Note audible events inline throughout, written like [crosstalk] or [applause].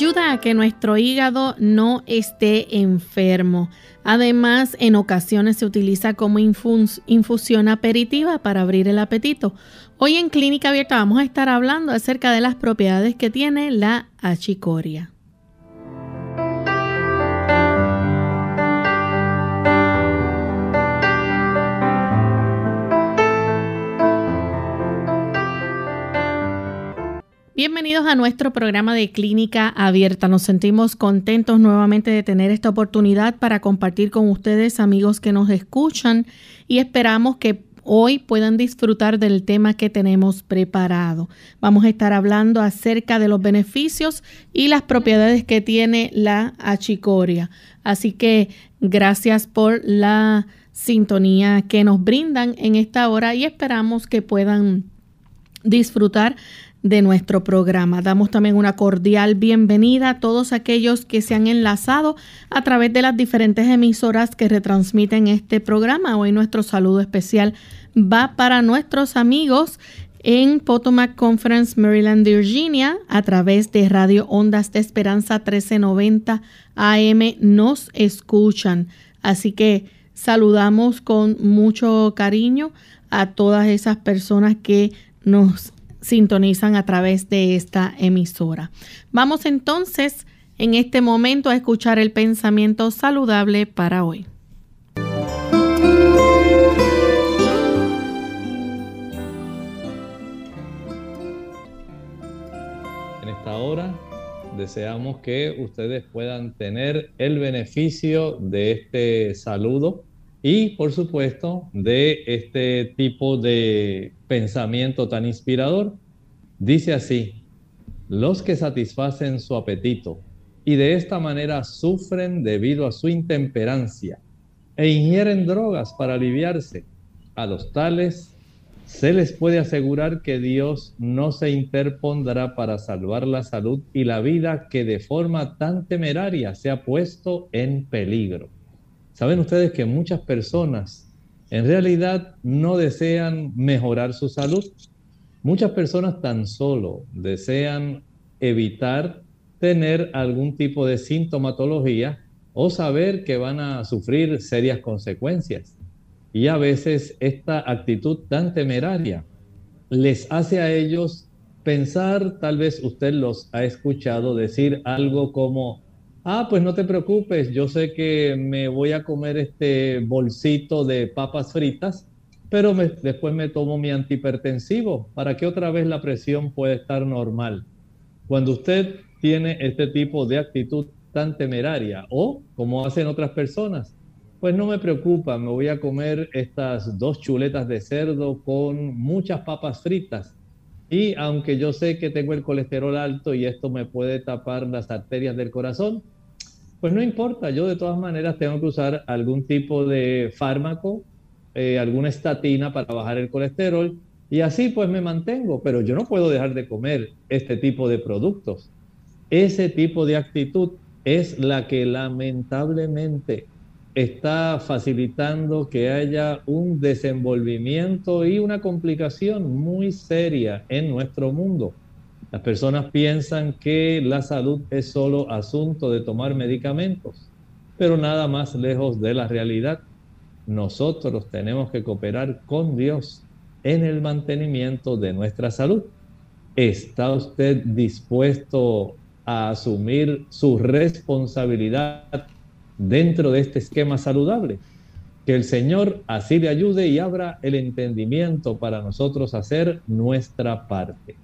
Ayuda a que nuestro hígado no esté enfermo. Además, en ocasiones se utiliza como infusión aperitiva para abrir el apetito. Hoy en Clínica Abierta vamos a estar hablando acerca de las propiedades que tiene la achicoria. Bienvenidos a nuestro programa de Clínica Abierta. Nos sentimos contentos nuevamente de tener esta oportunidad para compartir con ustedes, amigos que nos escuchan, y esperamos que hoy puedan disfrutar del tema que tenemos preparado. Vamos a estar hablando acerca de los beneficios y las propiedades que tiene la achicoria. Así que gracias por la sintonía que nos brindan en esta hora y esperamos que puedan disfrutar de nuestro programa. Damos también una cordial bienvenida a todos aquellos que se han enlazado a través de las diferentes emisoras que retransmiten este programa. Hoy nuestro saludo especial va para nuestros amigos en Potomac Conference, Maryland, Virginia, a través de Radio Ondas de Esperanza 1390 AM. Nos escuchan. Así que saludamos con mucho cariño a todas esas personas que nos sintonizan a través de esta emisora. Vamos entonces en este momento a escuchar el pensamiento saludable para hoy. En esta hora deseamos que ustedes puedan tener el beneficio de este saludo y por supuesto de este tipo de pensamiento tan inspirador. Dice así, los que satisfacen su apetito y de esta manera sufren debido a su intemperancia e ingieren drogas para aliviarse, a los tales se les puede asegurar que Dios no se interpondrá para salvar la salud y la vida que de forma tan temeraria se ha puesto en peligro. Saben ustedes que muchas personas en realidad no desean mejorar su salud. Muchas personas tan solo desean evitar tener algún tipo de sintomatología o saber que van a sufrir serias consecuencias. Y a veces esta actitud tan temeraria les hace a ellos pensar, tal vez usted los ha escuchado decir algo como, Ah, pues no te preocupes, yo sé que me voy a comer este bolsito de papas fritas, pero después me tomo mi antihipertensivo para que otra vez la presión pueda estar normal. Cuando usted tiene este tipo de actitud tan temeraria o como hacen otras personas, pues no me preocupa, me voy a comer estas dos chuletas de cerdo con muchas papas fritas. Y aunque yo sé que tengo el colesterol alto y esto me puede tapar las arterias del corazón, pues no importa, yo de todas maneras tengo que usar algún tipo de fármaco, eh, alguna estatina para bajar el colesterol y así pues me mantengo, pero yo no puedo dejar de comer este tipo de productos. Ese tipo de actitud es la que lamentablemente está facilitando que haya un desenvolvimiento y una complicación muy seria en nuestro mundo. Las personas piensan que la salud es solo asunto de tomar medicamentos, pero nada más lejos de la realidad. Nosotros tenemos que cooperar con Dios en el mantenimiento de nuestra salud. ¿Está usted dispuesto a asumir su responsabilidad dentro de este esquema saludable? Que el Señor así le ayude y abra el entendimiento para nosotros hacer nuestra parte.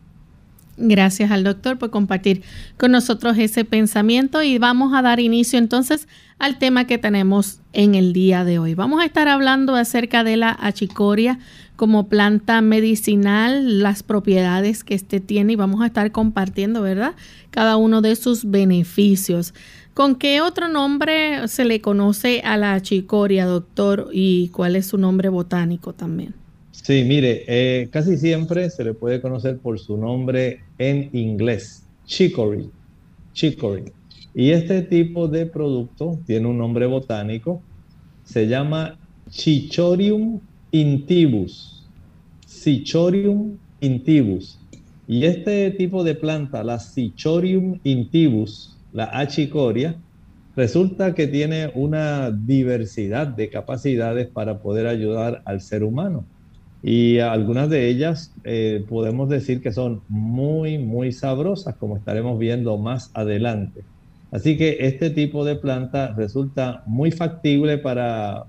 Gracias al doctor por compartir con nosotros ese pensamiento y vamos a dar inicio entonces al tema que tenemos en el día de hoy. Vamos a estar hablando acerca de la achicoria como planta medicinal, las propiedades que este tiene y vamos a estar compartiendo, ¿verdad? Cada uno de sus beneficios. ¿Con qué otro nombre se le conoce a la achicoria, doctor? ¿Y cuál es su nombre botánico también? Sí, mire, eh, casi siempre se le puede conocer por su nombre en inglés, chicory, chicory. Y este tipo de producto tiene un nombre botánico, se llama Chichorium intibus, Cichorium intibus. Y este tipo de planta, la Cichorium intibus, la achicoria, resulta que tiene una diversidad de capacidades para poder ayudar al ser humano y algunas de ellas eh, podemos decir que son muy, muy sabrosas, como estaremos viendo más adelante. Así que este tipo de planta resulta muy factible para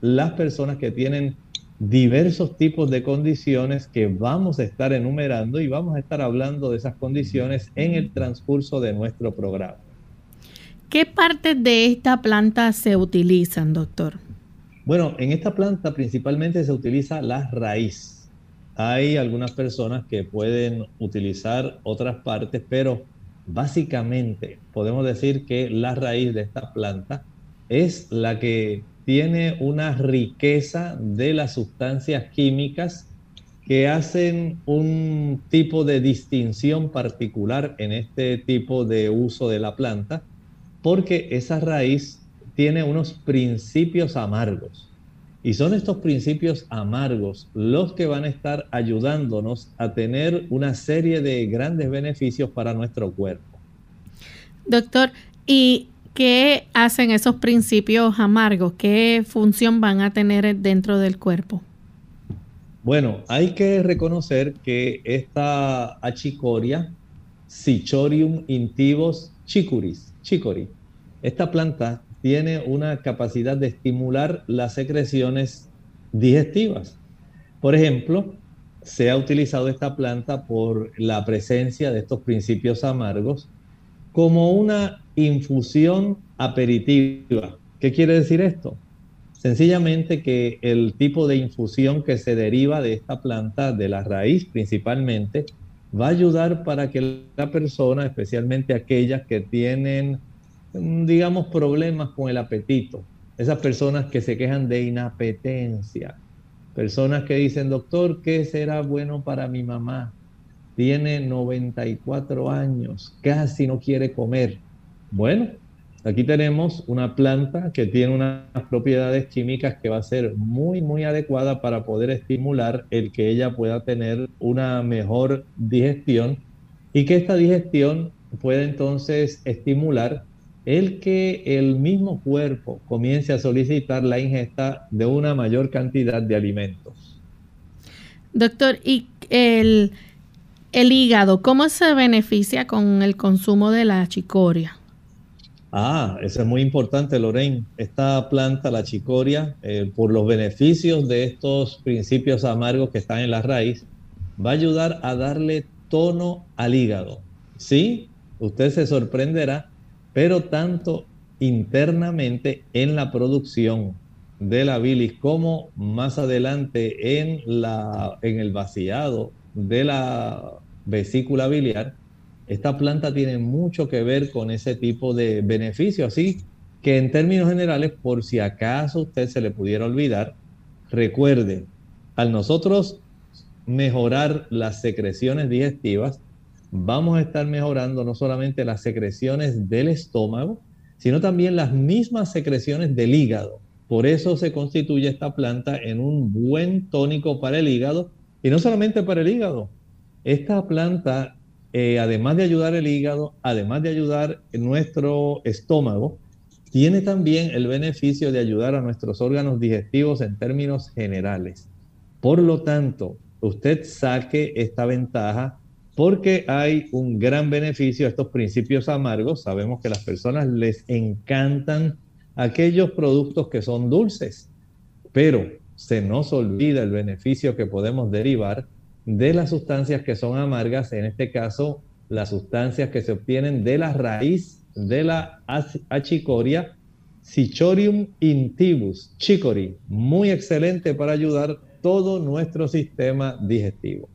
las personas que tienen diversos tipos de condiciones que vamos a estar enumerando y vamos a estar hablando de esas condiciones en el transcurso de nuestro programa. ¿Qué partes de esta planta se utilizan, doctor? Bueno, en esta planta principalmente se utiliza la raíz. Hay algunas personas que pueden utilizar otras partes, pero básicamente podemos decir que la raíz de esta planta es la que tiene una riqueza de las sustancias químicas que hacen un tipo de distinción particular en este tipo de uso de la planta, porque esa raíz tiene unos principios amargos. Y son estos principios amargos los que van a estar ayudándonos a tener una serie de grandes beneficios para nuestro cuerpo. Doctor, ¿y qué hacen esos principios amargos? ¿Qué función van a tener dentro del cuerpo? Bueno, hay que reconocer que esta achicoria, Cichorium intivos chicoris, chicory, esta planta tiene una capacidad de estimular las secreciones digestivas. Por ejemplo, se ha utilizado esta planta por la presencia de estos principios amargos como una infusión aperitiva. ¿Qué quiere decir esto? Sencillamente que el tipo de infusión que se deriva de esta planta, de la raíz principalmente, va a ayudar para que la persona, especialmente aquellas que tienen Mm, digamos, problemas con el apetito. Esas personas que se quejan de inapetencia. Personas que dicen, doctor, ¿qué será bueno para mi mamá? Tiene 94 años, casi no quiere comer. Bueno, aquí tenemos una planta que tiene unas propiedades químicas que va a ser muy, muy adecuada para poder estimular el que ella pueda tener una mejor digestión y que esta digestión pueda entonces estimular el que el mismo cuerpo comience a solicitar la ingesta de una mayor cantidad de alimentos. Doctor, ¿y el, el hígado, cómo se beneficia con el consumo de la chicoria? Ah, eso es muy importante, Lorraine. Esta planta, la chicoria, eh, por los beneficios de estos principios amargos que están en la raíz, va a ayudar a darle tono al hígado. Sí, usted se sorprenderá pero tanto internamente en la producción de la bilis como más adelante en, la, en el vaciado de la vesícula biliar, esta planta tiene mucho que ver con ese tipo de beneficio. Así que en términos generales, por si acaso usted se le pudiera olvidar, recuerde, al nosotros mejorar las secreciones digestivas, vamos a estar mejorando no solamente las secreciones del estómago, sino también las mismas secreciones del hígado. Por eso se constituye esta planta en un buen tónico para el hígado y no solamente para el hígado. Esta planta, eh, además de ayudar el hígado, además de ayudar nuestro estómago, tiene también el beneficio de ayudar a nuestros órganos digestivos en términos generales. Por lo tanto, usted saque esta ventaja porque hay un gran beneficio a estos principios amargos. Sabemos que a las personas les encantan aquellos productos que son dulces, pero se nos olvida el beneficio que podemos derivar de las sustancias que son amargas, en este caso las sustancias que se obtienen de la raíz de la achicoria, Cichorium intibus, chicory, muy excelente para ayudar todo nuestro sistema digestivo.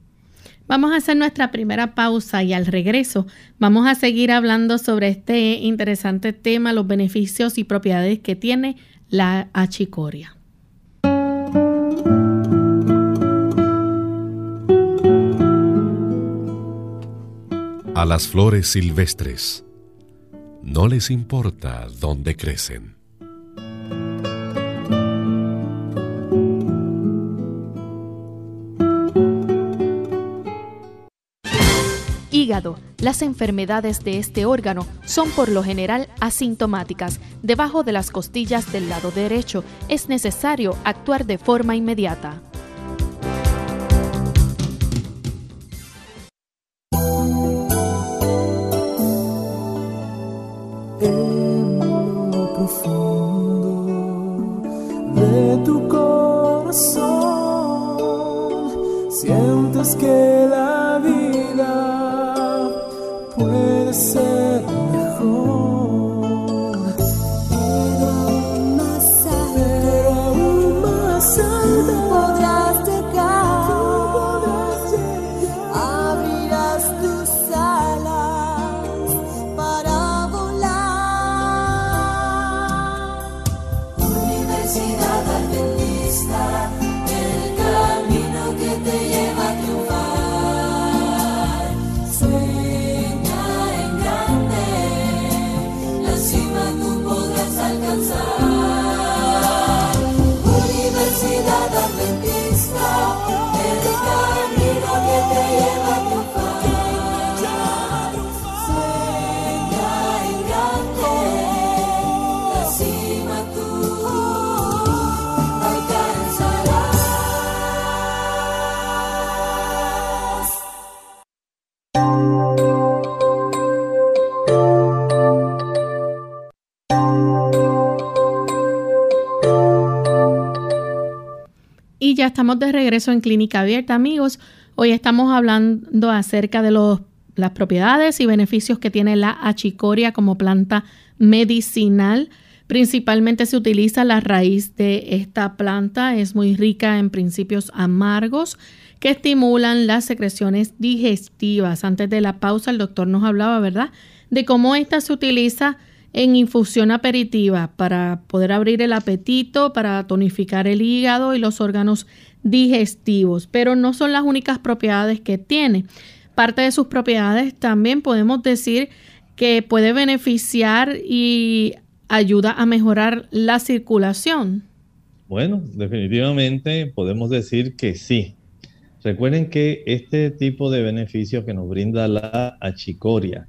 Vamos a hacer nuestra primera pausa y al regreso vamos a seguir hablando sobre este interesante tema, los beneficios y propiedades que tiene la achicoria. A las flores silvestres no les importa dónde crecen. Hígado. Las enfermedades de este órgano son por lo general asintomáticas. Debajo de las costillas del lado derecho es necesario actuar de forma inmediata. De regreso en Clínica Abierta, amigos. Hoy estamos hablando acerca de los, las propiedades y beneficios que tiene la achicoria como planta medicinal. Principalmente se utiliza la raíz de esta planta, es muy rica en principios amargos que estimulan las secreciones digestivas. Antes de la pausa, el doctor nos hablaba, ¿verdad?, de cómo esta se utiliza en infusión aperitiva para poder abrir el apetito, para tonificar el hígado y los órganos digestivos, pero no son las únicas propiedades que tiene. Parte de sus propiedades también podemos decir que puede beneficiar y ayuda a mejorar la circulación. Bueno, definitivamente podemos decir que sí. Recuerden que este tipo de beneficios que nos brinda la achicoria,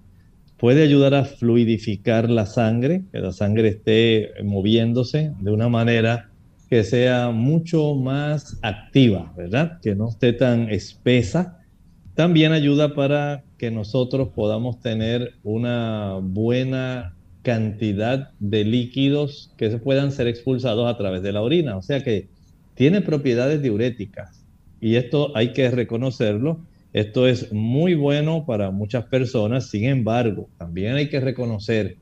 puede ayudar a fluidificar la sangre, que la sangre esté moviéndose de una manera que sea mucho más activa, ¿verdad? Que no esté tan espesa. También ayuda para que nosotros podamos tener una buena cantidad de líquidos que se puedan ser expulsados a través de la orina. O sea que tiene propiedades diuréticas y esto hay que reconocerlo esto es muy bueno para muchas personas, sin embargo, también hay que reconocer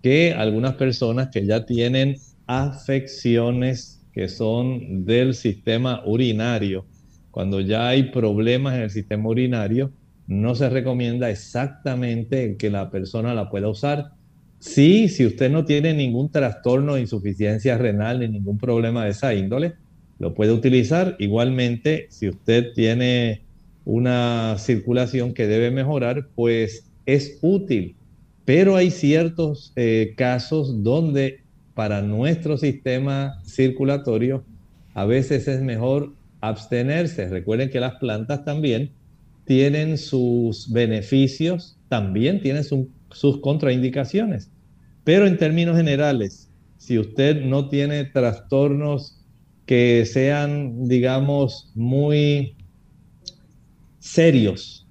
que algunas personas que ya tienen afecciones que son del sistema urinario, cuando ya hay problemas en el sistema urinario, no se recomienda exactamente que la persona la pueda usar. Sí, si usted no tiene ningún trastorno insuficiencia renal ni ningún problema de esa índole, lo puede utilizar. Igualmente, si usted tiene una circulación que debe mejorar, pues es útil. Pero hay ciertos eh, casos donde para nuestro sistema circulatorio a veces es mejor abstenerse. Recuerden que las plantas también tienen sus beneficios, también tienen sus contraindicaciones. Pero en términos generales, si usted no tiene trastornos que sean, digamos, muy serios.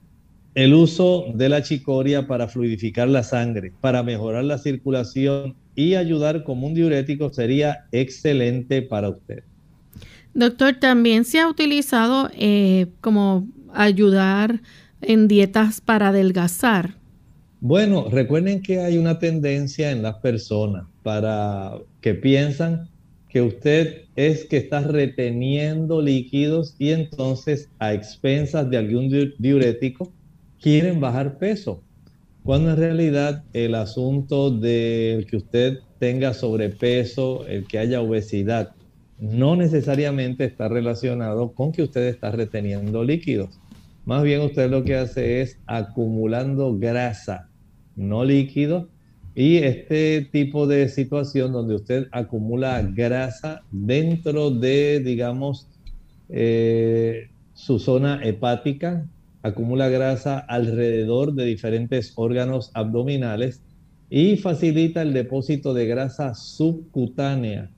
El uso de la chicoria para fluidificar la sangre, para mejorar la circulación y ayudar como un diurético sería excelente para usted. Doctor, también se ha utilizado, eh, como ayudar en dietas para adelgazar? Bueno, recuerden que hay una tendencia en las personas para que piensan que usted es que está reteniendo líquidos y entonces a expensas de algún diurético quieren bajar peso. Cuando en realidad el asunto de que usted tenga sobrepeso, el que haya obesidad, no necesariamente está relacionado con que usted está reteniendo líquidos. Más bien usted lo que hace es acumulando grasa, no líquido. Y este tipo de situación donde usted acumula grasa dentro de, digamos, eh, su zona hepática, acumula grasa alrededor de diferentes órganos abdominales y facilita el depósito de grasa subcutánea.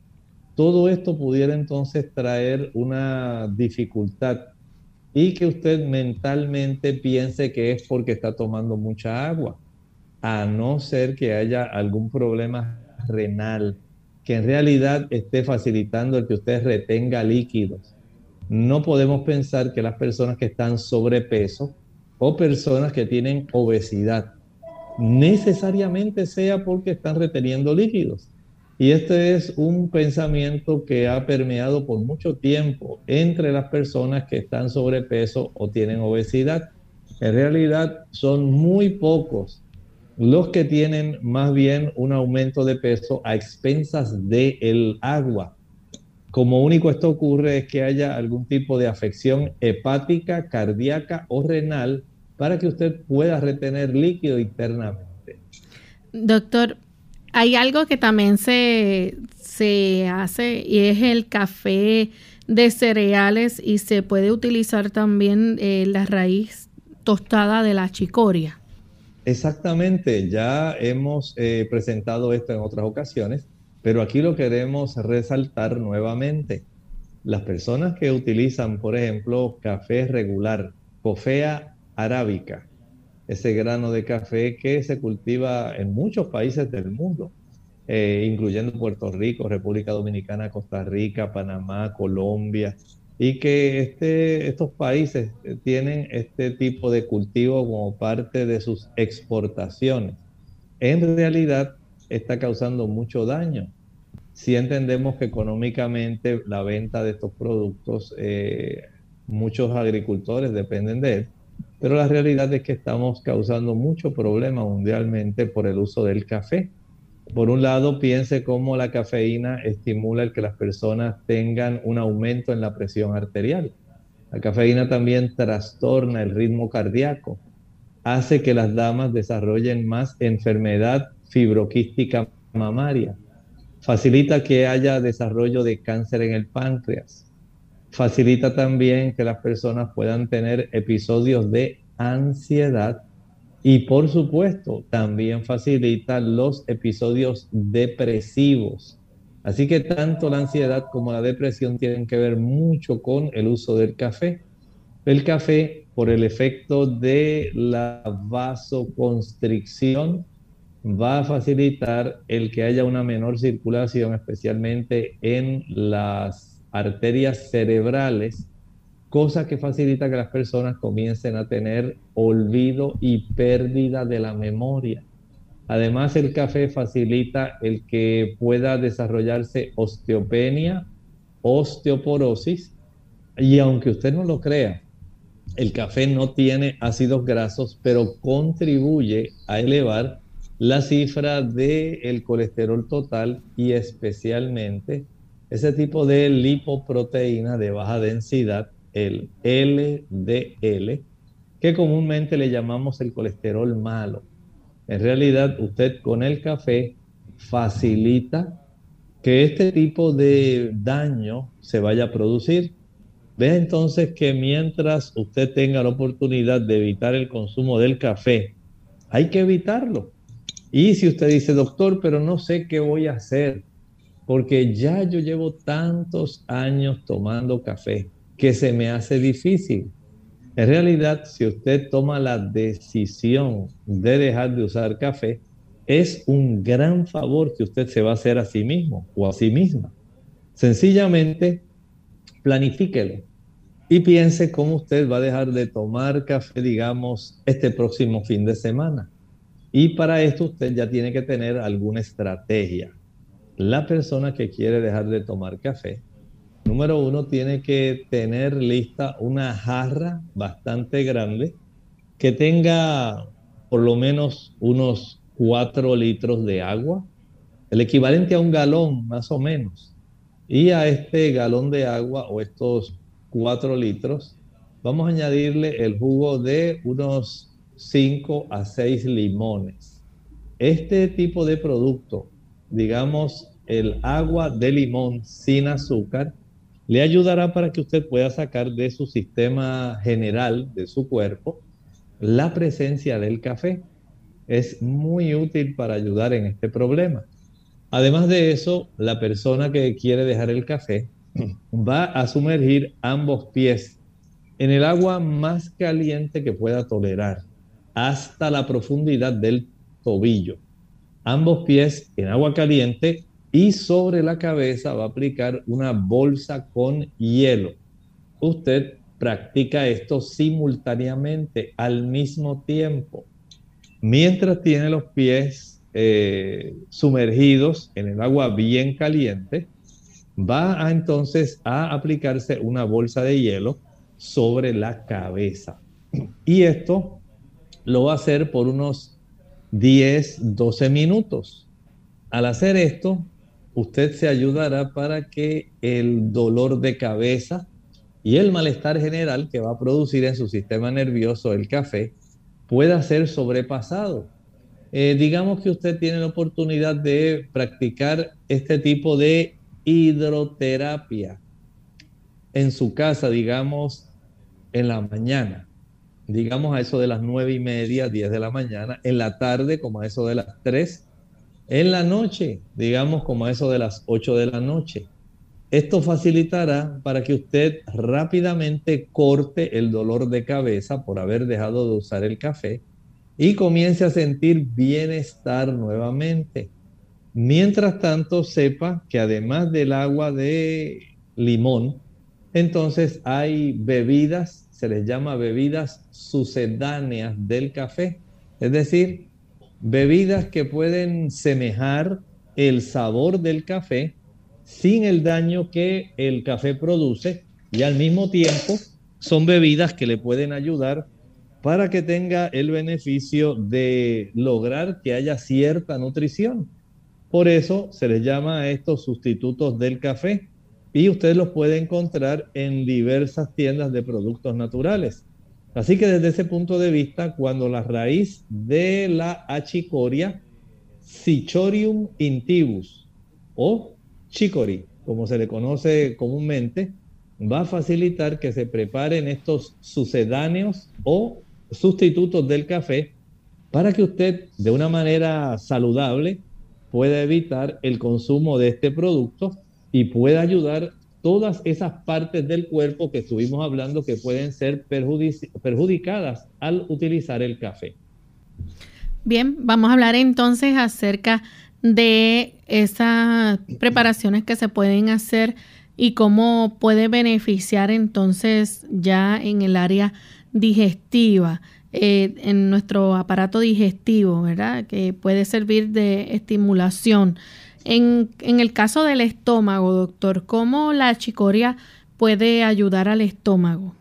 Todo esto pudiera entonces traer una dificultad y que usted mentalmente piense que es porque está tomando mucha agua, a no ser que haya algún problema renal que en realidad esté facilitando el que usted retenga líquidos. No podemos pensar que las personas que están sobrepeso o personas que tienen obesidad necesariamente sea porque están reteniendo líquidos. Y este es un pensamiento que ha permeado por mucho tiempo entre las personas que están sobrepeso o tienen obesidad. En realidad son muy pocos los que tienen más bien un aumento de peso a expensas del el agua. Como único esto ocurre es que haya algún tipo de afección hepática, cardíaca o renal para que usted pueda retener líquido internamente. Doctor, hay algo que también se, se hace y es el café de cereales y se puede utilizar también eh, la raíz tostada de la chicoria. Exactamente, ya hemos eh, presentado esto en otras ocasiones, pero aquí lo queremos resaltar nuevamente. Las personas que utilizan, por ejemplo, café regular, cofea arábica, ese grano de café que se cultiva en muchos países del mundo, eh, incluyendo Puerto Rico, República Dominicana, Costa Rica, Panamá, Colombia, y que este, estos países tienen este tipo de cultivo como parte de sus exportaciones. En realidad está causando mucho daño. Si entendemos que económicamente la venta de estos productos, eh, muchos agricultores dependen de él, pero la realidad es que estamos causando mucho problema mundialmente por el uso del café. Por un lado, piense cómo la cafeína estimula el que las personas tengan un aumento en la presión arterial. La cafeína también trastorna el ritmo cardíaco, hace que las damas desarrollen más enfermedad fibroquística mamaria, facilita que haya desarrollo de cáncer en el páncreas, facilita también que las personas puedan tener episodios de ansiedad y por supuesto también facilita los episodios depresivos. Así que tanto la ansiedad como la depresión tienen que ver mucho con el uso del café. El café, por el efecto de la vasoconstricción, va a facilitar el que haya una menor circulación, especialmente en las arterias cerebrales, cosa que facilita que las personas comiencen a tener olvido y pérdida de la memoria. Además, el café facilita el que pueda desarrollarse osteopenia, osteoporosis, y aunque usted no lo crea, el café no tiene ácidos grasos, pero contribuye a elevar la cifra del el colesterol total y especialmente ese tipo de lipoproteína de baja densidad, el LDL, que comúnmente le llamamos el colesterol malo. En realidad, usted con el café facilita que este tipo de daño se vaya a producir. Vea entonces que mientras usted tenga la oportunidad de evitar el consumo del café, hay que evitarlo. Y si usted dice, doctor, pero no sé qué voy a hacer, porque ya yo llevo tantos años tomando café que se me hace difícil. En realidad, si usted toma la decisión de dejar de usar café, es un gran favor que usted se va a hacer a sí mismo o a sí misma. Sencillamente, planifíquelo. y piense cómo usted va a dejar de tomar café, digamos, este próximo fin de semana. Y para esto usted ya tiene que tener alguna estrategia. La persona que quiere dejar de tomar café, número uno, tiene que tener lista una jarra bastante grande que tenga por lo menos unos 4 litros de agua, el equivalente a un galón más o menos. Y a este galón de agua o estos 4 litros, vamos a añadirle el jugo de unos 5 a 6 limones. Este tipo de producto, digamos el agua de limón sin azúcar, le ayudará para que usted pueda sacar de su sistema general, de su cuerpo, la presencia del café. Es muy útil para ayudar en este problema. Además de eso, la persona que quiere dejar el café [clears throat] va a sumergir ambos pies en el agua más caliente que pueda tolerar, hasta la profundidad del tobillo. Ambos pies en agua caliente y sobre la cabeza va a aplicar una bolsa con hielo. Usted practica esto simultáneamente al mismo tiempo. Mientras tiene los pies eh, sumergidos en el agua bien caliente, va entonces a aplicarse una bolsa de hielo sobre la cabeza. Y esto lo va a hacer por unos 10, 12 minutos. Al hacer esto, usted se ayudará para que el dolor de cabeza y el malestar general que va a producir en su sistema nervioso el café pueda ser sobrepasado. Eh, digamos que usted tiene la oportunidad de practicar este tipo de hidroterapia en su casa, digamos, en la mañana, digamos a eso de las nueve y media, diez de la mañana, en la tarde como a eso de las tres, en la noche, digamos como a eso de las ocho de la noche. Esto facilitará para que usted rápidamente corte el dolor de cabeza por haber dejado de usar el café y comience a sentir bienestar nuevamente. Mientras tanto, sepa que además del agua de limón, entonces hay bebidas, se les llama bebidas sucedáneas del café, es decir, bebidas que pueden semejar el sabor del café sin el daño que el café produce y al mismo tiempo son bebidas que le pueden ayudar para que tenga el beneficio de lograr que haya cierta nutrición. Por eso se les llama a estos sustitutos del café y usted los puede encontrar en diversas tiendas de productos naturales. Así que desde ese punto de vista, cuando la raíz de la achicoria, Cichorium intibus o chicory, como se le conoce comúnmente, va a facilitar que se preparen estos sucedáneos o sustitutos del café para que usted de una manera saludable pueda evitar el consumo de este producto y pueda ayudar todas esas partes del cuerpo que estuvimos hablando que pueden ser perjudicadas al utilizar el café. Bien, vamos a hablar entonces acerca de esas preparaciones que se pueden hacer y cómo puede beneficiar entonces ya en el área digestiva. Eh, en nuestro aparato digestivo, ¿verdad? Que puede servir de estimulación. En, el caso del estómago, doctor, ¿cómo la chicoria puede ayudar al estómago?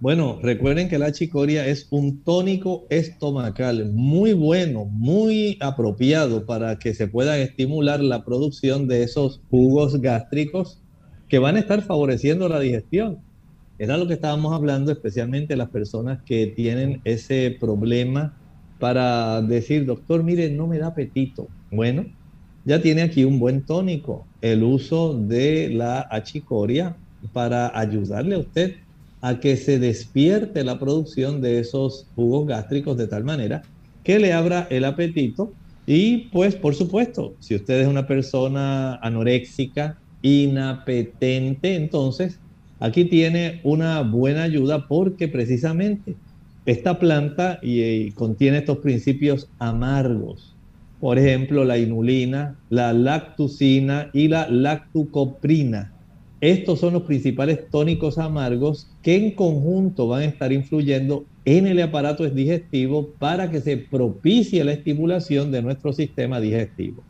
Bueno, recuerden que la chicoria es un tónico estomacal muy bueno, muy apropiado para que se pueda estimular la producción de esos jugos gástricos que van a estar favoreciendo la digestión. Era lo que estábamos hablando, especialmente las personas que tienen ese problema para decir, doctor, mire, no me da apetito. Bueno, ya tiene aquí un buen tónico, el uso de la achicoria para ayudarle a usted a que se despierte la producción de esos jugos gástricos de tal manera que le abra el apetito y pues por supuesto, si usted es una persona anoréxica, inapetente, entonces Aquí tiene una buena ayuda porque precisamente esta planta y, contiene estos principios amargos. Por ejemplo, la inulina, la lactucina y la lactucoprina. estos son los principales tónicos amargos que en conjunto van a estar influyendo en el aparato digestivo para que se propicie la estimulación de nuestro sistema digestivo.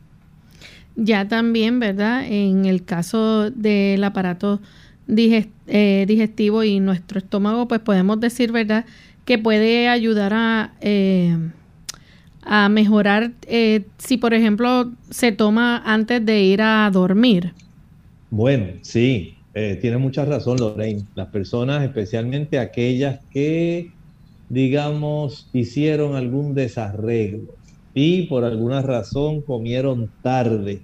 Ya también, ¿verdad? En el caso del aparato eh, digestivo y nuestro estómago, pues podemos decir, ¿verdad? Que puede ayudar a, eh, a mejorar eh, si, por ejemplo, se toma antes de ir a dormir. Bueno, sí, tiene mucha razón, Lorraine. Las personas, especialmente aquellas que, digamos, hicieron algún desarreglo y por alguna razón comieron tarde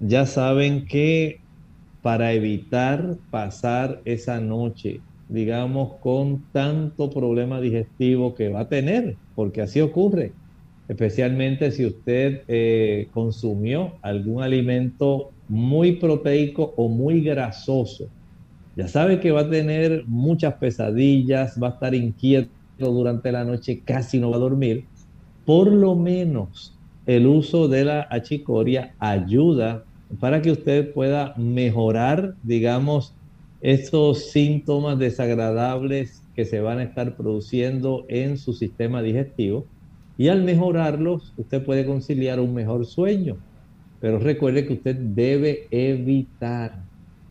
ya saben que para evitar pasar esa noche, digamos, con tanto problema digestivo que va a tener, porque así ocurre, especialmente si usted eh, consumió algún alimento muy proteico o muy grasoso. Ya sabe que va a tener muchas pesadillas, va a estar inquieto durante la noche, casi no va a dormir. Por lo menos el uso de la achicoria ayuda para que usted pueda mejorar, digamos, estos síntomas desagradables que se van a estar produciendo en su sistema digestivo. Y al mejorarlos, usted puede conciliar un mejor sueño. Pero recuerde que usted debe evitar,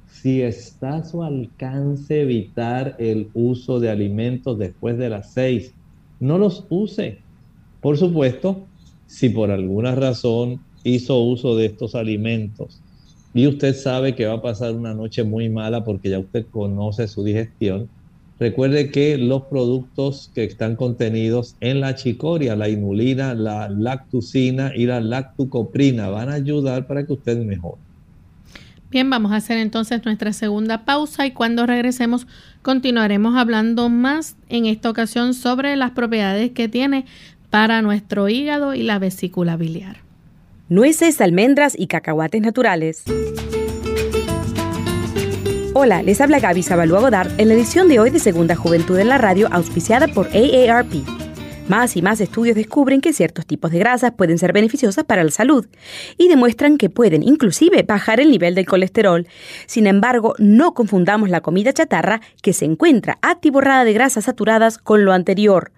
si está a su alcance, evitar el uso de alimentos después de las seis. No los use. Por supuesto, si por alguna razón hizo uso de estos alimentos y usted sabe que va a pasar una noche muy mala porque ya usted conoce su digestión, recuerde que los productos que están contenidos en la chicoria, la inulina, la lactucina y la lactucoprina van a ayudar para que usted mejore. Bien, vamos a hacer entonces nuestra segunda pausa y cuando regresemos continuaremos hablando más en esta ocasión sobre las propiedades que tiene para nuestro hígado y la vesícula biliar nueces, almendras y cacahuates naturales. Hola, les habla Gaby Zabalúa Godard en la edición de hoy de Segunda Juventud en la Radio, auspiciada por AARP. Más y más estudios descubren que ciertos tipos de grasas pueden ser beneficiosas para la salud y demuestran que pueden inclusive bajar el nivel del colesterol. Sin embargo, no confundamos la comida chatarra que se encuentra atiborrada de grasas saturadas con lo anterior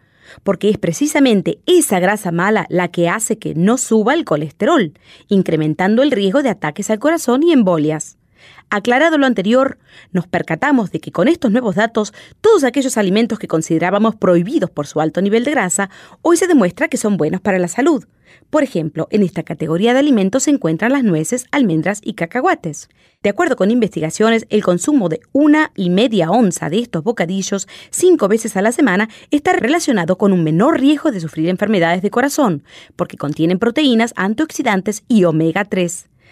porque es precisamente esa grasa mala la que hace que no suba el colesterol, incrementando el riesgo de ataques al corazón y embolias. Aclarado lo anterior, nos percatamos de que con estos nuevos datos, todos aquellos alimentos que considerábamos prohibidos por su alto nivel de grasa, hoy se demuestra que son buenos para la salud. Por ejemplo, en esta categoría de alimentos se encuentran las nueces, almendras y cacahuates. De acuerdo con investigaciones, el consumo de una y media onza de estos bocadillos cinco veces a la semana está relacionado con un menor riesgo de sufrir enfermedades de corazón, porque contienen proteínas, antioxidantes y omega 3.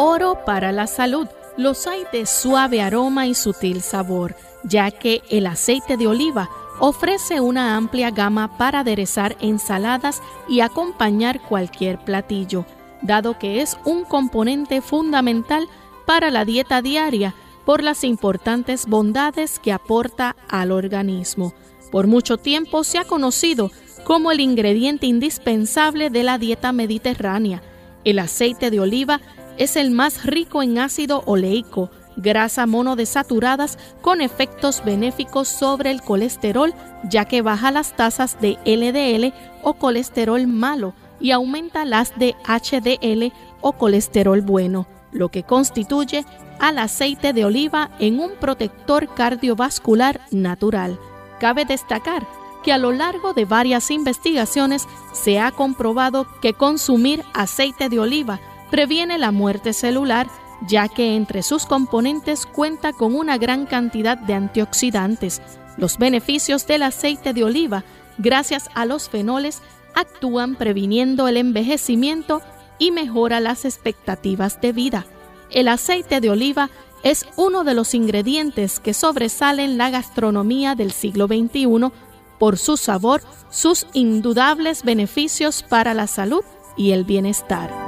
Oro para la salud. Los hay de suave aroma y sutil sabor, ya que el aceite de oliva ofrece una amplia gama para aderezar ensaladas y acompañar cualquier platillo, dado que es un componente fundamental para la dieta diaria por las importantes bondades que aporta al organismo. Por mucho tiempo se ha conocido como el ingrediente indispensable de la dieta mediterránea. El aceite de oliva es el más rico en ácido oleico, grasa monodesaturadas con efectos benéficos sobre el colesterol, ya que baja las tasas de LDL o colesterol malo y aumenta las de HDL o colesterol bueno, lo que constituye al aceite de oliva en un protector cardiovascular natural. Cabe destacar que a lo largo de varias investigaciones se ha comprobado que consumir aceite de oliva previene la muerte celular, ya que entre sus componentes cuenta con una gran cantidad de antioxidantes. Los beneficios del aceite de oliva, gracias a los fenoles, actúan previniendo el envejecimiento y mejora las expectativas de vida. El aceite de oliva es uno de los ingredientes que sobresalen la gastronomía del siglo XXI por su sabor, sus indudables beneficios para la salud y el bienestar.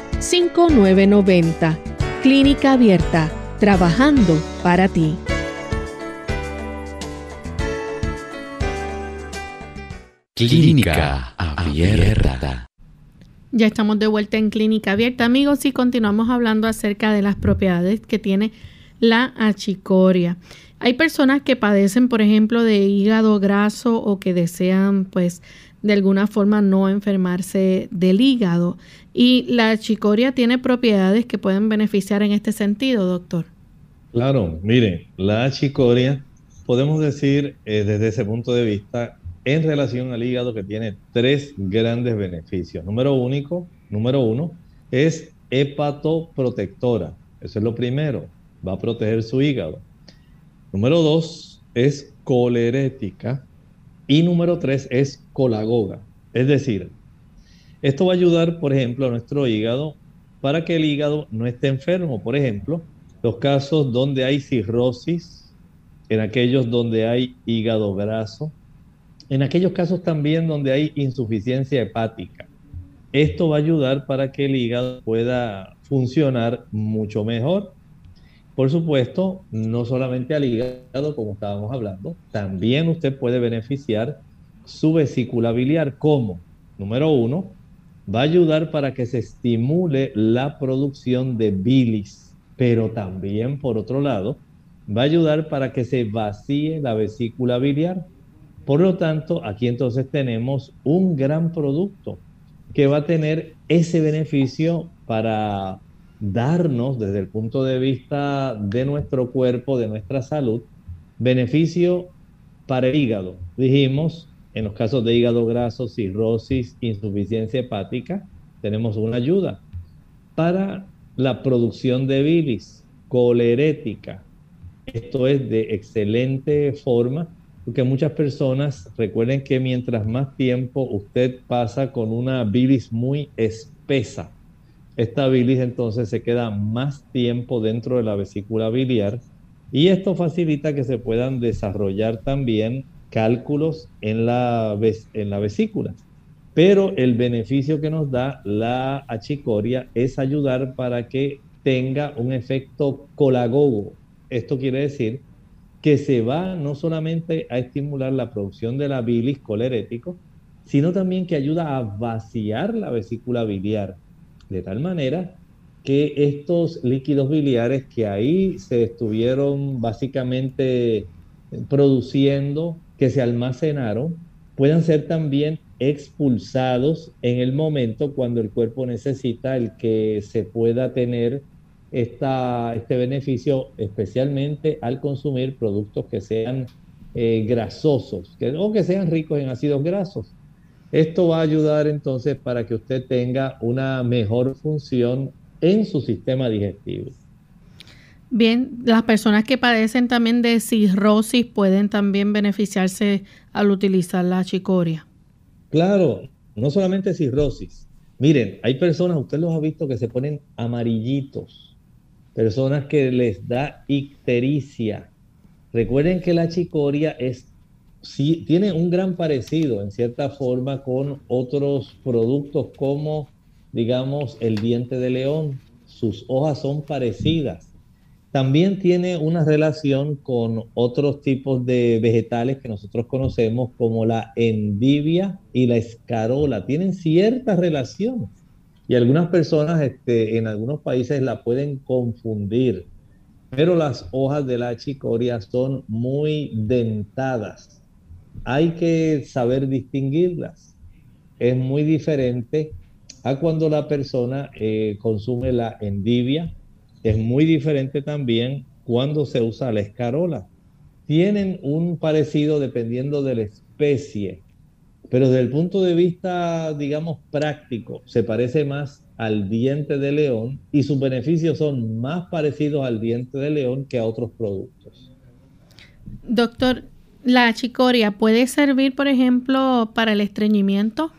787-282-5990. Clínica Abierta, trabajando para ti. Clínica Abierta. Ya estamos de vuelta en Clínica Abierta, amigos, y continuamos hablando acerca de las propiedades que tiene la achicoria. Hay personas que padecen, por ejemplo, de hígado graso o que desean, pues, de alguna forma no enfermarse del hígado. Y la achicoria tiene propiedades que pueden beneficiar en este sentido, doctor. Claro, mire, la achicoria, podemos decir eh, desde ese punto de vista, en relación al hígado que tiene tres grandes beneficios. Número único, número uno, es hepatoprotectora. Eso es lo primero. Va a proteger su hígado. Número dos es colerética. Y número tres es colagoga. Es decir, esto va a ayudar, por ejemplo, a nuestro hígado para que el hígado no esté enfermo. Por ejemplo, los casos donde hay cirrosis, en aquellos donde hay hígado graso, en aquellos casos también donde hay insuficiencia hepática. Esto va a ayudar para que el hígado pueda funcionar mucho mejor. Por supuesto, no solamente al hígado, como estábamos hablando, también usted puede beneficiar su vesícula biliar. ¿Cómo? Número uno, va a ayudar para que se estimule la producción de bilis, pero también, por otro lado, va a ayudar para que se vacíe la vesícula biliar. Por lo tanto, aquí entonces tenemos un gran producto que va a tener ese beneficio para darnos desde el punto de vista de nuestro cuerpo, de nuestra salud, beneficio para el hígado. Dijimos, en los casos de hígado graso, cirrosis, insuficiencia hepática, tenemos una ayuda. Para la producción de bilis, colerética, esto es de excelente forma porque muchas personas recuerden que mientras más tiempo usted pasa con una bilis muy espesa, esta bilis entonces se queda más tiempo dentro de la vesícula biliar y esto facilita que se puedan desarrollar también cálculos en la, en la vesícula. Pero el beneficio que nos da la achicoria es ayudar para que tenga un efecto colagogo. Esto quiere decir que se va no solamente a estimular la producción de la bilis colerético, sino también que ayuda a vaciar la vesícula biliar, de tal manera que estos líquidos biliares que ahí se estuvieron básicamente produciendo, que se almacenaron, puedan ser también expulsados en el momento cuando el cuerpo necesita el que se pueda tener este beneficio, especialmente al consumir productos que sean eh, grasosos que, o que sean ricos en ácidos grasos. Esto va a ayudar entonces para que usted tenga una mejor función en su sistema digestivo. Bien, las personas que padecen también de cirrosis pueden también beneficiarse al utilizar la chicoria. Claro, no solamente cirrosis. Miren, hay personas, usted los ha visto que se ponen amarillitos personas que les da ictericia. Recuerden que la chicoria es, sí, tiene un gran parecido en cierta forma con otros productos como, digamos, el diente de león. Sus hojas son parecidas. También tiene una relación con otros tipos de vegetales que nosotros conocemos como la endivia y la escarola. Tienen cierta relación y algunas personas este, en algunos países la pueden confundir, pero las hojas de la chicoria son muy dentadas. Hay que saber distinguirlas. Es muy diferente a cuando la persona eh, consume la endivia. Es muy diferente también cuando se usa la escarola. Tienen un parecido dependiendo de la especie, pero desde el punto de vista, digamos, práctico, se parece más al diente de león y sus beneficios son más parecidos al diente de león que a otros productos. Doctor, ¿la chicoria puede servir, por ejemplo, para el estreñimiento?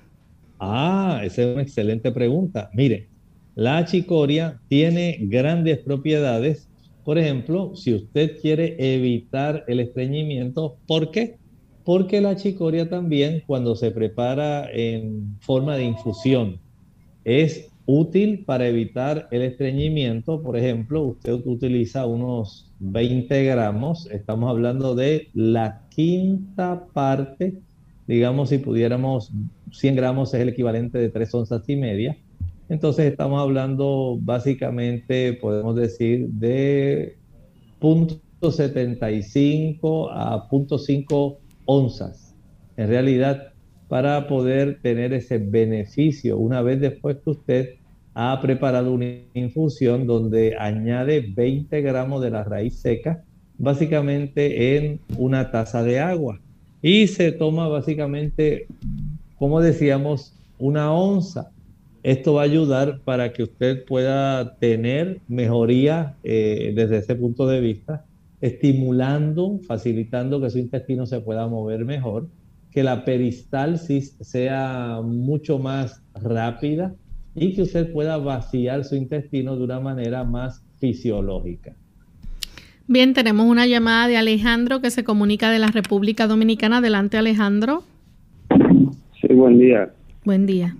Ah, esa es una excelente pregunta. Mire, la chicoria tiene grandes propiedades. Por ejemplo, si usted quiere evitar el estreñimiento, ¿por qué? Porque la chicoria también, cuando se prepara en forma de infusión, es útil para evitar el estreñimiento. Por ejemplo, usted utiliza unos 20 gramos, estamos hablando de la quinta parte, digamos si pudiéramos, 100 gramos es el equivalente de 3 onzas y media. Entonces estamos hablando básicamente, podemos decir, de 0.75 a 0.5 onzas. En realidad, para poder tener ese beneficio una vez después que usted ha preparado una infusión donde añade 20 gramos de la raíz seca, básicamente en una taza de agua. Y se toma básicamente, como decíamos, una onza. Esto va a ayudar para que usted pueda tener mejoría eh, desde ese punto de vista, estimulando, facilitando que su intestino se pueda mover mejor que la peristalsis sea mucho más rápida y que usted pueda vaciar su intestino de una manera más fisiológica. Bien, tenemos una llamada de Alejandro que se comunica de la República Dominicana. Adelante, Alejandro. Sí, buen día. Buen día.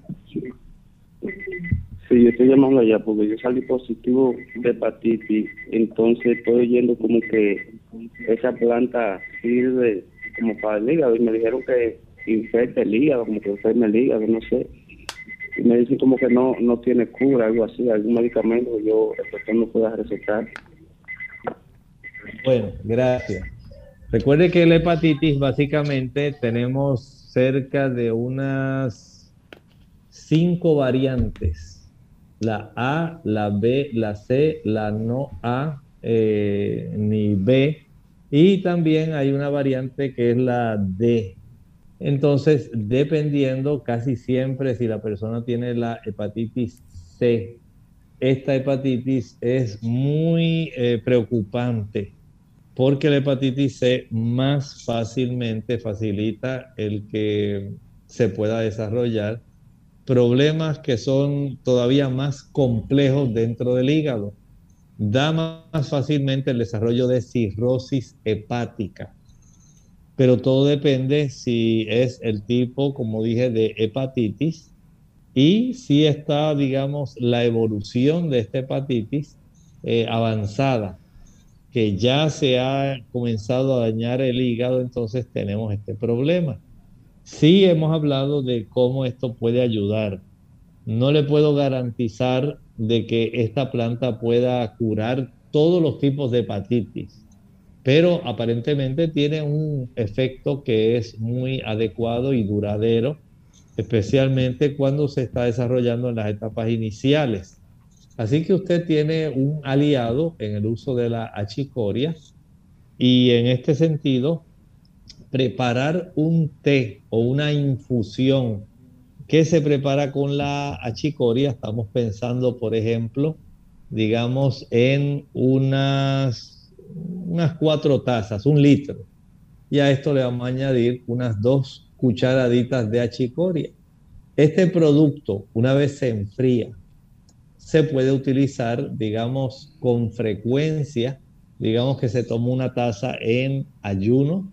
Sí, yo estoy llamando allá porque yo salí positivo de hepatitis, entonces estoy oyendo como que esa planta sirve como para el hígado y me dijeron que infecta el hígado, como que enferme el hígado, no sé. Y me dicen como que no no tiene cura, algo así, algún medicamento que yo el doctor no pueda recetar. Bueno, gracias. Recuerde que la hepatitis básicamente tenemos cerca de unas cinco variantes. La A, la B, la C, la no A, eh, ni B, y también hay una variante que es la D. Entonces, dependiendo casi siempre si la persona tiene la hepatitis C, esta hepatitis es muy eh, preocupante porque la hepatitis C más fácilmente facilita el que se pueda desarrollar problemas que son todavía más complejos dentro del hígado da más fácilmente el desarrollo de cirrosis hepática. Pero todo depende si es el tipo, como dije, de hepatitis y si está, digamos, la evolución de esta hepatitis eh, avanzada, que ya se ha comenzado a dañar el hígado, entonces tenemos este problema. Sí hemos hablado de cómo esto puede ayudar. No le puedo garantizar de que esta planta pueda curar todos los tipos de hepatitis, pero aparentemente tiene un efecto que es muy adecuado y duradero, especialmente cuando se está desarrollando en las etapas iniciales. Así que usted tiene un aliado en el uso de la achicoria y en este sentido, preparar un té o una infusión ¿Qué se prepara con la achicoria? Estamos pensando, por ejemplo, digamos, en unas, unas cuatro tazas, un litro. Y a esto le vamos a añadir unas dos cucharaditas de achicoria. Este producto, una vez se enfría, se puede utilizar, digamos, con frecuencia. Digamos que se toma una taza en ayuno,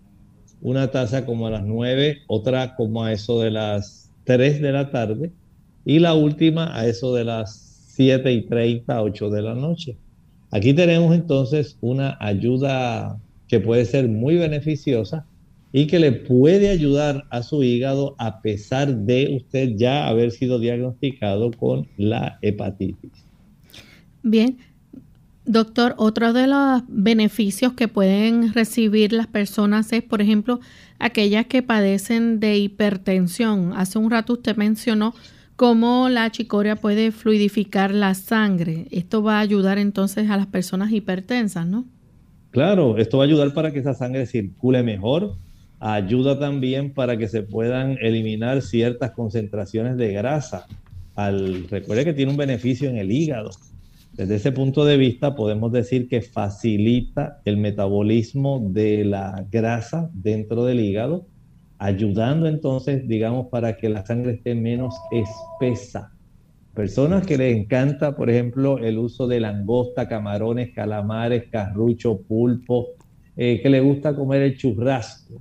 una taza como a las nueve, otra como a eso de las 3 de la tarde y la última a eso de las 7 y 30, 8 de la noche. Aquí tenemos entonces una ayuda que puede ser muy beneficiosa y que le puede ayudar a su hígado a pesar de usted ya haber sido diagnosticado con la hepatitis. Bien, doctor, otro de los beneficios que pueden recibir las personas es, por ejemplo, aquellas que padecen de hipertensión. Hace un rato usted mencionó cómo la chicoria puede fluidificar la sangre. Esto va a ayudar entonces a las personas hipertensas, ¿no? Claro, esto va a ayudar para que esa sangre circule mejor. Ayuda también para que se puedan eliminar ciertas concentraciones de grasa. Al, recuerde que tiene un beneficio en el hígado. Desde ese punto de vista podemos decir que facilita el metabolismo de la grasa dentro del hígado ayudando entonces, digamos, para que la sangre esté menos espesa. Personas que les encanta, por ejemplo, el uso de langosta, camarones, calamares, carrucho, pulpo, eh, que le gusta comer el churrasco,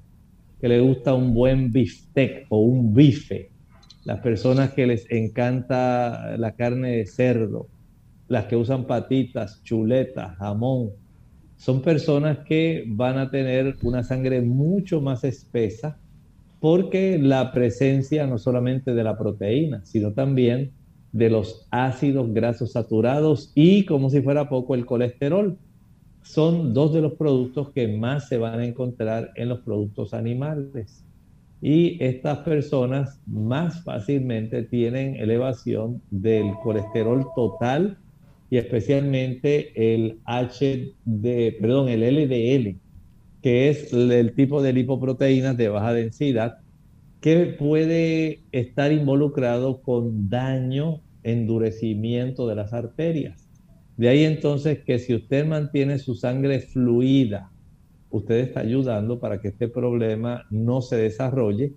que le gusta un buen bistec o un bife, las personas que les encanta la carne de cerdo, las que usan patitas, chuletas, jamón, son personas que van a tener una sangre mucho más espesa porque la presencia no solamente de la proteína, sino también de los ácidos grasos saturados y, como si fuera poco, el colesterol. Son dos de los productos que más se van a encontrar en los productos animales. Y estas personas más fácilmente tienen elevación del colesterol total y especialmente el HD, perdón, el LDL, que es el tipo de lipoproteínas de baja densidad que puede estar involucrado con daño, endurecimiento de las arterias. De ahí entonces que si usted mantiene su sangre fluida, usted está ayudando para que este problema no se desarrolle.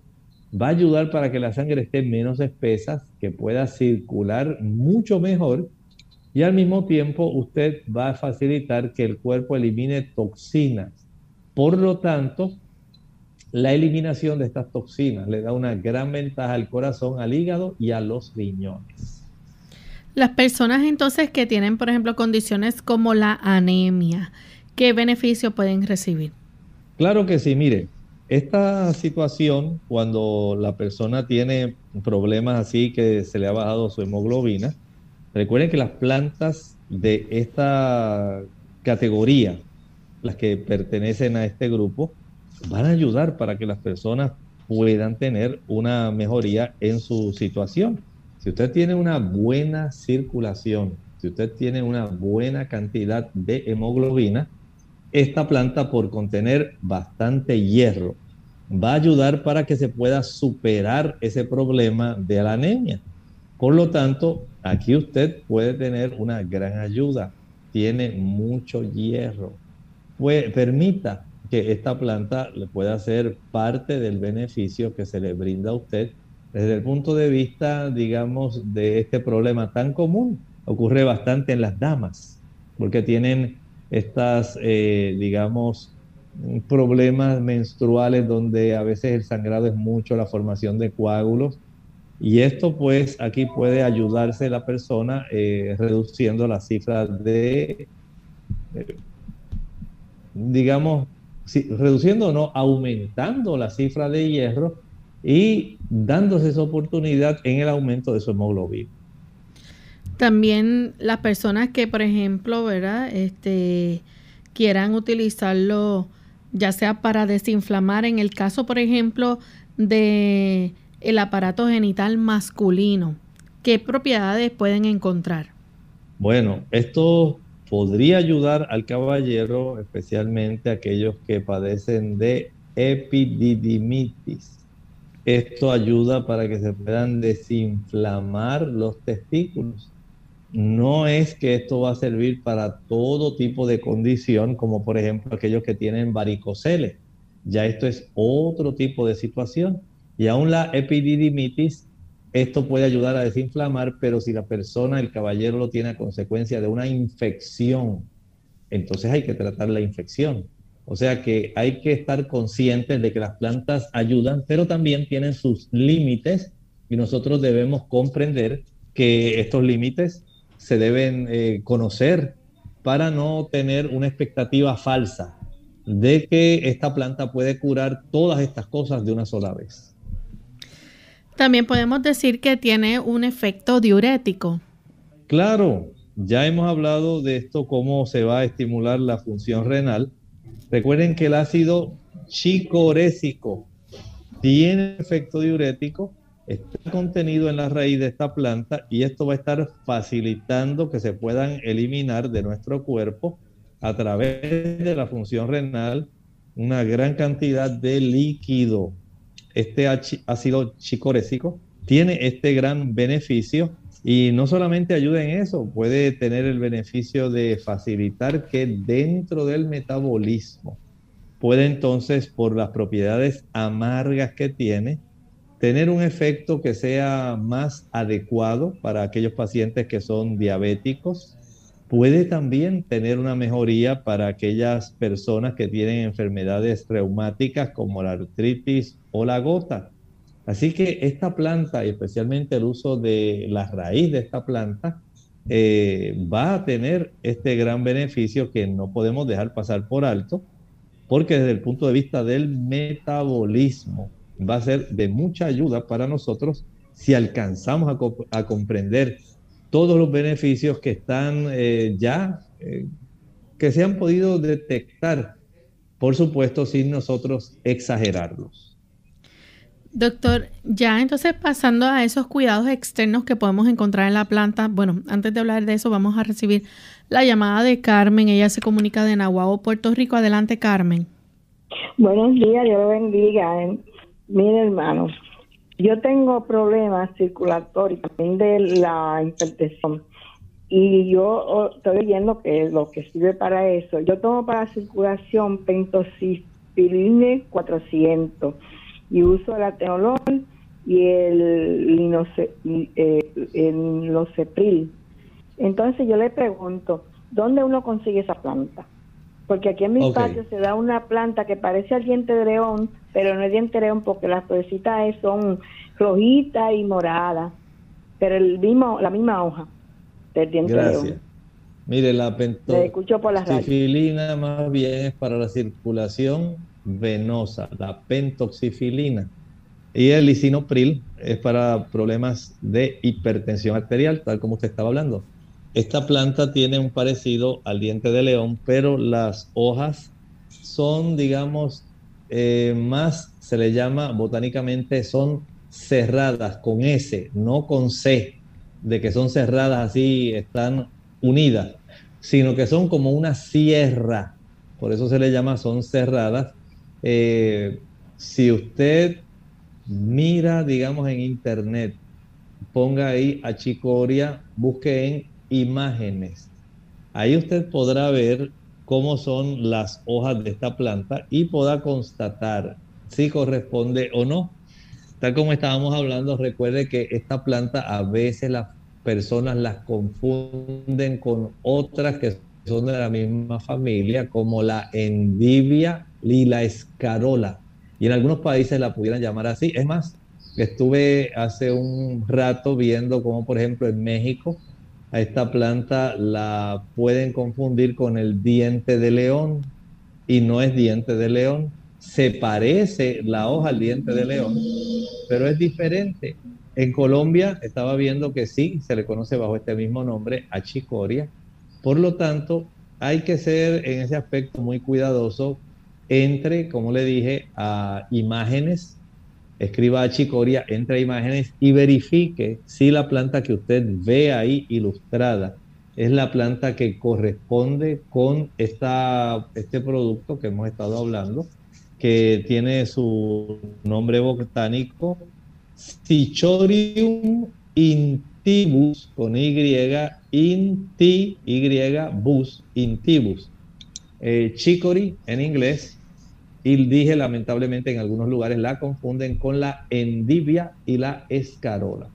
Va a ayudar para que la sangre esté menos espesa, que pueda circular mucho mejor y al mismo tiempo usted va a facilitar que el cuerpo elimine toxinas por lo tanto, la eliminación de estas toxinas le da una gran ventaja al corazón, al hígado y a los riñones. Las personas entonces que tienen, por ejemplo, condiciones como la anemia, ¿qué beneficio pueden recibir? Claro que sí, mire, esta situación, cuando la persona tiene problemas así que se le ha bajado su hemoglobina, recuerden que las plantas de esta categoría las que pertenecen a este grupo, van a ayudar para que las personas puedan tener una mejoría en su situación. Si usted tiene una buena circulación, si usted tiene una buena cantidad de hemoglobina, esta planta por contener bastante hierro va a ayudar para que se pueda superar ese problema de la anemia. Por lo tanto, aquí usted puede tener una gran ayuda. Tiene mucho hierro permita que esta planta le pueda ser parte del beneficio que se le brinda a usted desde el punto de vista, digamos, de este problema tan común. Ocurre bastante en las damas, porque tienen estas, eh, digamos, problemas menstruales donde a veces el sangrado es mucho, la formación de coágulos. Y esto pues aquí puede ayudarse la persona eh, reduciendo la cifra de eh, digamos, reduciendo o no, aumentando la cifra de hierro y dándose esa oportunidad en el aumento de su hemoglobina. También las personas que, por ejemplo, ¿verdad? Este, quieran utilizarlo ya sea para desinflamar, en el caso, por ejemplo, de el aparato genital masculino, ¿qué propiedades pueden encontrar? Bueno, esto podría ayudar al caballero, especialmente aquellos que padecen de epididimitis. Esto ayuda para que se puedan desinflamar los testículos. No es que esto va a servir para todo tipo de condición, como por ejemplo aquellos que tienen varicocele. Ya esto es otro tipo de situación. Y aún la epididimitis esto puede ayudar a desinflamar, pero si la persona, el caballero, lo tiene a consecuencia de una infección, entonces hay que tratar la infección. O sea que hay que estar conscientes de que las plantas ayudan, pero también tienen sus límites y nosotros debemos comprender que estos límites se deben eh, conocer para no tener una expectativa falsa de que esta planta puede curar todas estas cosas de una sola vez. También podemos decir que tiene un efecto diurético. Claro, ya hemos hablado de esto, cómo se va a estimular la función renal. Recuerden que el ácido chicorésico tiene efecto diurético está contenido en la raíz de esta planta y esto va a estar facilitando que se puedan eliminar de nuestro cuerpo a través de la función renal una gran cantidad de líquido. Este ácido chicorésico tiene este gran beneficio y no solamente ayuda en eso, puede tener el beneficio de facilitar que dentro del metabolismo puede entonces, por las propiedades amargas que tiene, tener un efecto que sea más adecuado para aquellos pacientes que son diabéticos. Puede también tener una mejoría para aquellas personas que tienen enfermedades reumáticas como la artritis o la gota. Así que esta planta, y especialmente el uso de la raíz de esta planta, eh, va a tener este gran beneficio que no podemos dejar pasar por alto, porque desde el punto de vista del metabolismo va a ser de mucha ayuda para nosotros si alcanzamos a, comprender todos los beneficios que están eh, ya, eh, que se han podido detectar, por supuesto, sin nosotros exagerarlos. Doctor, ya entonces pasando a esos cuidados externos que podemos encontrar en la planta, bueno, antes de hablar de eso vamos a recibir la llamada de Carmen, ella se comunica de Nahuatl, Puerto Rico. Adelante, Carmen. Buenos días, Dios lo bendiga. Mire, hermanos, yo tengo problemas circulatorios también de la hipertensión y yo estoy viendo que lo que sirve para eso, yo tomo para circulación pentosifilina 400 y uso el atenolol y el, eh, el, Entonces yo le pregunto, ¿dónde uno consigue esa planta? Porque aquí en mi patio se da una planta que parece al diente de león, pero no es diente de león porque las florecitas son rojitas y moradas, pero el mismo, la misma hoja del diente de león. Mire, la pentosifilina más bien es para la circulación venosa, la pentoxifilina. Y el lisinopril es para problemas de hipertensión arterial, tal como usted estaba hablando. Esta planta tiene un parecido al diente de león, pero las hojas son, digamos, eh, más, se le llama botánicamente, son cerradas con S, no con C, de que son cerradas así, están unidas, sino que son como una sierra. Por eso se le llama, son cerradas eh, si usted mira, digamos, en internet, ponga ahí a Chicoria, busque en imágenes. Ahí usted podrá ver cómo son las hojas de esta planta y podrá constatar si corresponde o no. Tal como estábamos hablando, recuerde que esta planta a veces las personas las confunden con otras que son de la misma familia, como la endivia y la escarola. Y en algunos países la pudieran llamar así. Es más, estuve hace un rato viendo cómo, por ejemplo, en México, a esta planta la pueden confundir con el diente de león y no es diente de león. Se parece la hoja al diente de león, pero es diferente. En Colombia estaba viendo que sí, se le conoce bajo este mismo nombre, achicoria. Por lo tanto, hay que ser en ese aspecto muy cuidadoso entre, como le dije, a imágenes, escriba a Chicoria, entre imágenes y verifique si la planta que usted ve ahí ilustrada es la planta que corresponde con esta, este producto que hemos estado hablando, que tiene su nombre botánico, Cichorium intibus, con Y, inti, Y, bus, intibus. Eh, chicory en inglés, y dije lamentablemente en algunos lugares la confunden con la endivia y la escarola.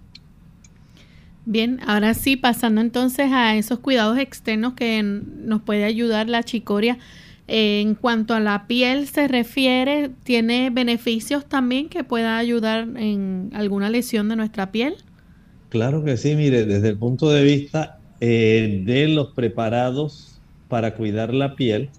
Bien, ahora sí, pasando entonces a esos cuidados externos que nos puede ayudar la chicoria. en cuanto a la piel se refiere, ¿tiene beneficios también que pueda ayudar en alguna lesión de nuestra piel? Claro que sí, mire, desde el punto de vista eh, de los preparados para cuidar la piel,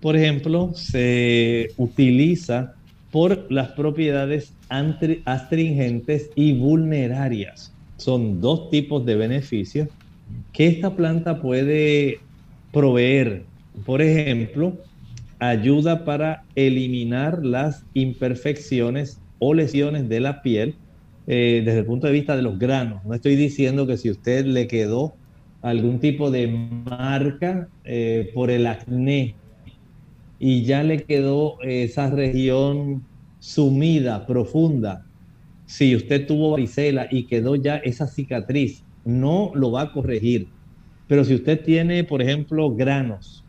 por ejemplo, se utiliza por las propiedades astringentes y vulnerarias. Son dos tipos de beneficios que esta planta puede proveer. Por ejemplo, ayuda para eliminar las imperfecciones o lesiones de la piel eh, desde el punto de vista de los granos. No estoy diciendo que si usted le quedó algún tipo de marca eh, por el acné y ya le quedó esa región sumida, profunda, si usted tuvo varicela y quedó ya esa cicatriz, no lo va a corregir. Pero si usted tiene, por ejemplo, granos,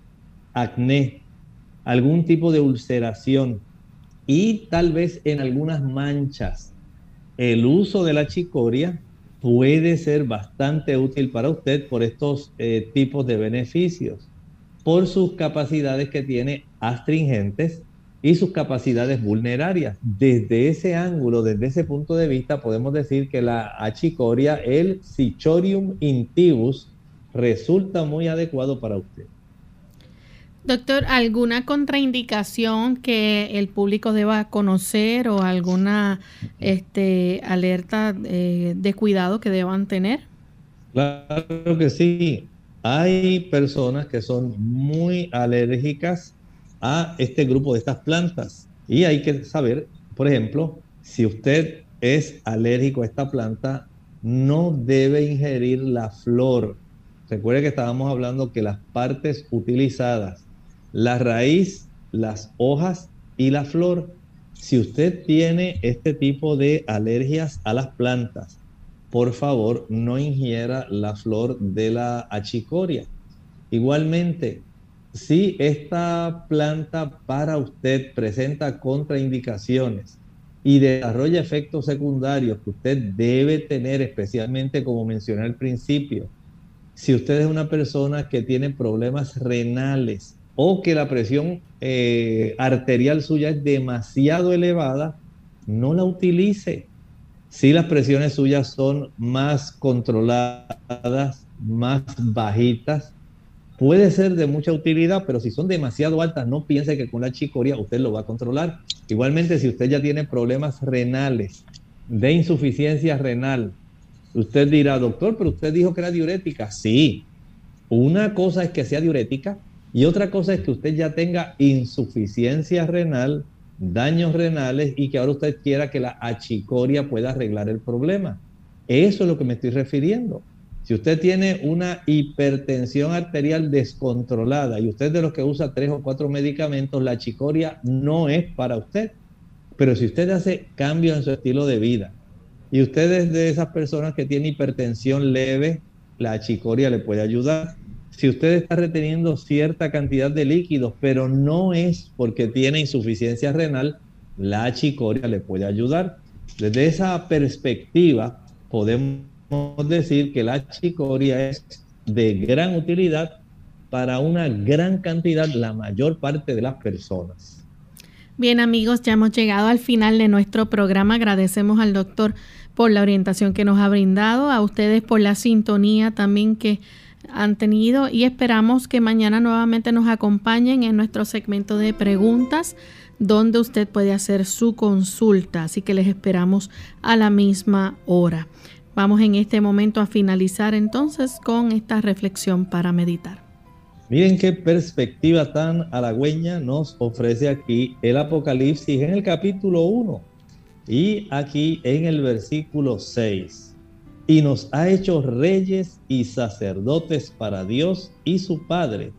acné, algún tipo de ulceración y tal vez en algunas manchas, el uso de la chicoria puede ser bastante útil para usted por estos eh, tipos de beneficios, por sus capacidades que tiene astringentes y sus capacidades vulnerarias. Desde ese ángulo, desde ese punto de vista, podemos decir que la achicoria, el Cichorium intibus, resulta muy adecuado para usted. Doctor, ¿alguna contraindicación que el público deba conocer o alguna este, alerta eh, de cuidado que deban tener? Claro que sí. Hay personas que son muy alérgicas a este grupo de estas plantas y hay que saber, por ejemplo, si usted es alérgico a esta planta, no debe ingerir la flor. Recuerde que estábamos hablando que las partes utilizadas la raíz, las hojas y la flor. Si usted tiene este tipo de alergias a las plantas, por favor no ingiera la flor de la achicoria. Igualmente, si esta planta para usted presenta contraindicaciones y desarrolla efectos secundarios que usted debe tener, especialmente como mencioné al principio, si usted es una persona que tiene problemas renales, o que la presión eh, arterial suya es demasiado elevada, no la utilice. Si las presiones suyas son más controladas, más bajitas, puede ser de mucha utilidad, pero si son demasiado altas, no piense que con la chicoria usted lo va a controlar. Igualmente, si usted ya tiene problemas renales, de insuficiencia renal, usted dirá, doctor, pero usted dijo que era diurética. Sí, una cosa es que sea diurética y otra cosa es que usted ya tenga insuficiencia renal, daños renales y que ahora usted quiera que la achicoria pueda arreglar el problema. Eso es lo que me estoy refiriendo. Si usted tiene una hipertensión arterial descontrolada y usted de los que usa tres o cuatro medicamentos, la achicoria no es para usted. Pero si usted hace cambios en su estilo de vida y usted es de esas personas que tiene hipertensión leve, la achicoria le puede ayudar si usted está reteniendo cierta cantidad de líquidos, pero no es porque tiene insuficiencia renal, la chicoria le puede ayudar. Desde esa perspectiva, podemos decir que la chicoria es de gran utilidad para una gran cantidad, la mayor parte de las personas. Bien amigos, ya hemos llegado al final de nuestro programa. Agradecemos al doctor por la orientación que nos ha brindado, a ustedes por la sintonía también que han tenido y esperamos que mañana nuevamente nos acompañen en nuestro segmento de preguntas donde usted puede hacer su consulta. Así que les esperamos a la misma hora. Vamos en este momento a finalizar entonces con esta reflexión para meditar. Miren qué perspectiva tan halagüeña nos ofrece aquí el Apocalipsis en el capítulo 1 y aquí en el versículo 6 y nos ha hecho reyes y sacerdotes para Dios y su Padre.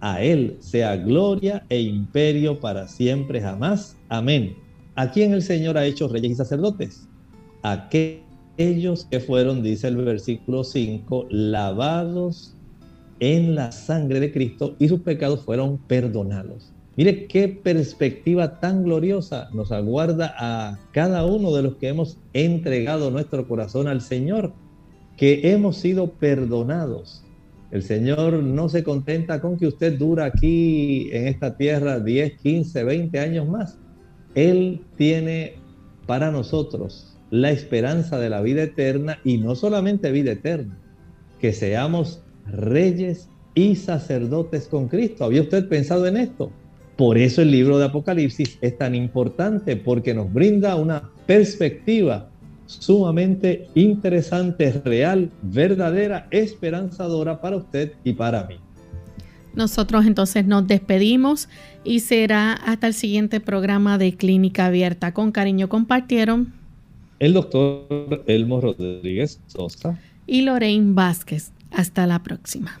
A Él sea gloria e imperio para siempre jamás. Amén. ¿A quién el Señor ha hecho reyes y sacerdotes? Aquellos que fueron, dice el versículo 5, lavados en la sangre de Cristo y sus pecados fueron perdonados. Mire qué perspectiva tan gloriosa nos aguarda a cada uno de los que hemos entregado nuestro corazón al Señor, que hemos sido perdonados. El Señor no se contenta con que usted dura aquí en esta tierra 10, 15, 20 años más. Él tiene para nosotros la esperanza de la vida eterna y no solamente vida eterna, que seamos reyes y sacerdotes con Cristo. ¿Había usted pensado en esto? Por eso el libro de Apocalipsis es tan importante porque nos brinda una perspectiva sumamente interesante, real, verdadera, esperanzadora para usted y para mí. Nosotros entonces nos despedimos y será hasta el siguiente programa de Clínica Abierta. Con cariño compartieron el doctor Elmo Rodríguez Sosa y Lorraine Vázquez. Hasta la próxima.